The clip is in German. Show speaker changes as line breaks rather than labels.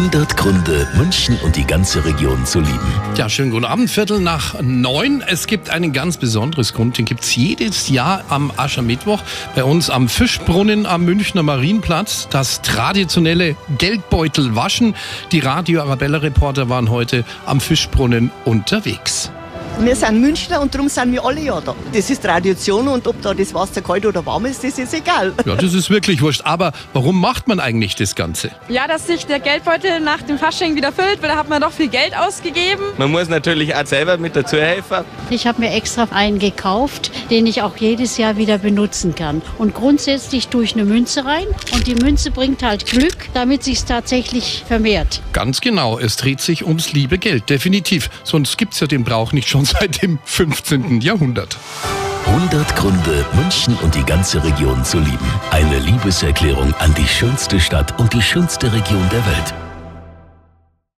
100 Gründe, München und die ganze Region zu lieben.
Ja, schönen guten Abend, Viertel nach neun. Es gibt einen ganz besonderes Grund, den gibt's jedes Jahr am Aschermittwoch bei uns am Fischbrunnen am Münchner Marienplatz. Das traditionelle Geldbeutelwaschen. Die Radio Arabella Reporter waren heute am Fischbrunnen unterwegs.
Wir sind Münchner und darum sind wir alle ja da. Das ist Tradition und ob da das Wasser kalt oder warm ist, das ist egal.
Ja, das ist wirklich wurscht. Aber warum macht man eigentlich das Ganze?
Ja, dass sich der Geldbeutel nach dem Fasching wieder füllt, weil da hat man doch viel Geld ausgegeben.
Man muss natürlich auch selber mit dazu helfen.
Ich habe mir extra einen gekauft, den ich auch jedes Jahr wieder benutzen kann. Und grundsätzlich tue ich eine Münze rein und die Münze bringt halt Glück, damit sich tatsächlich vermehrt.
Ganz genau, es dreht sich ums liebe Geld, definitiv. Sonst gibt's ja den Brauch nicht schon seit dem 15. Jahrhundert.
100 Gründe, München und die ganze Region zu lieben. Eine Liebeserklärung an die schönste Stadt und die schönste Region der Welt.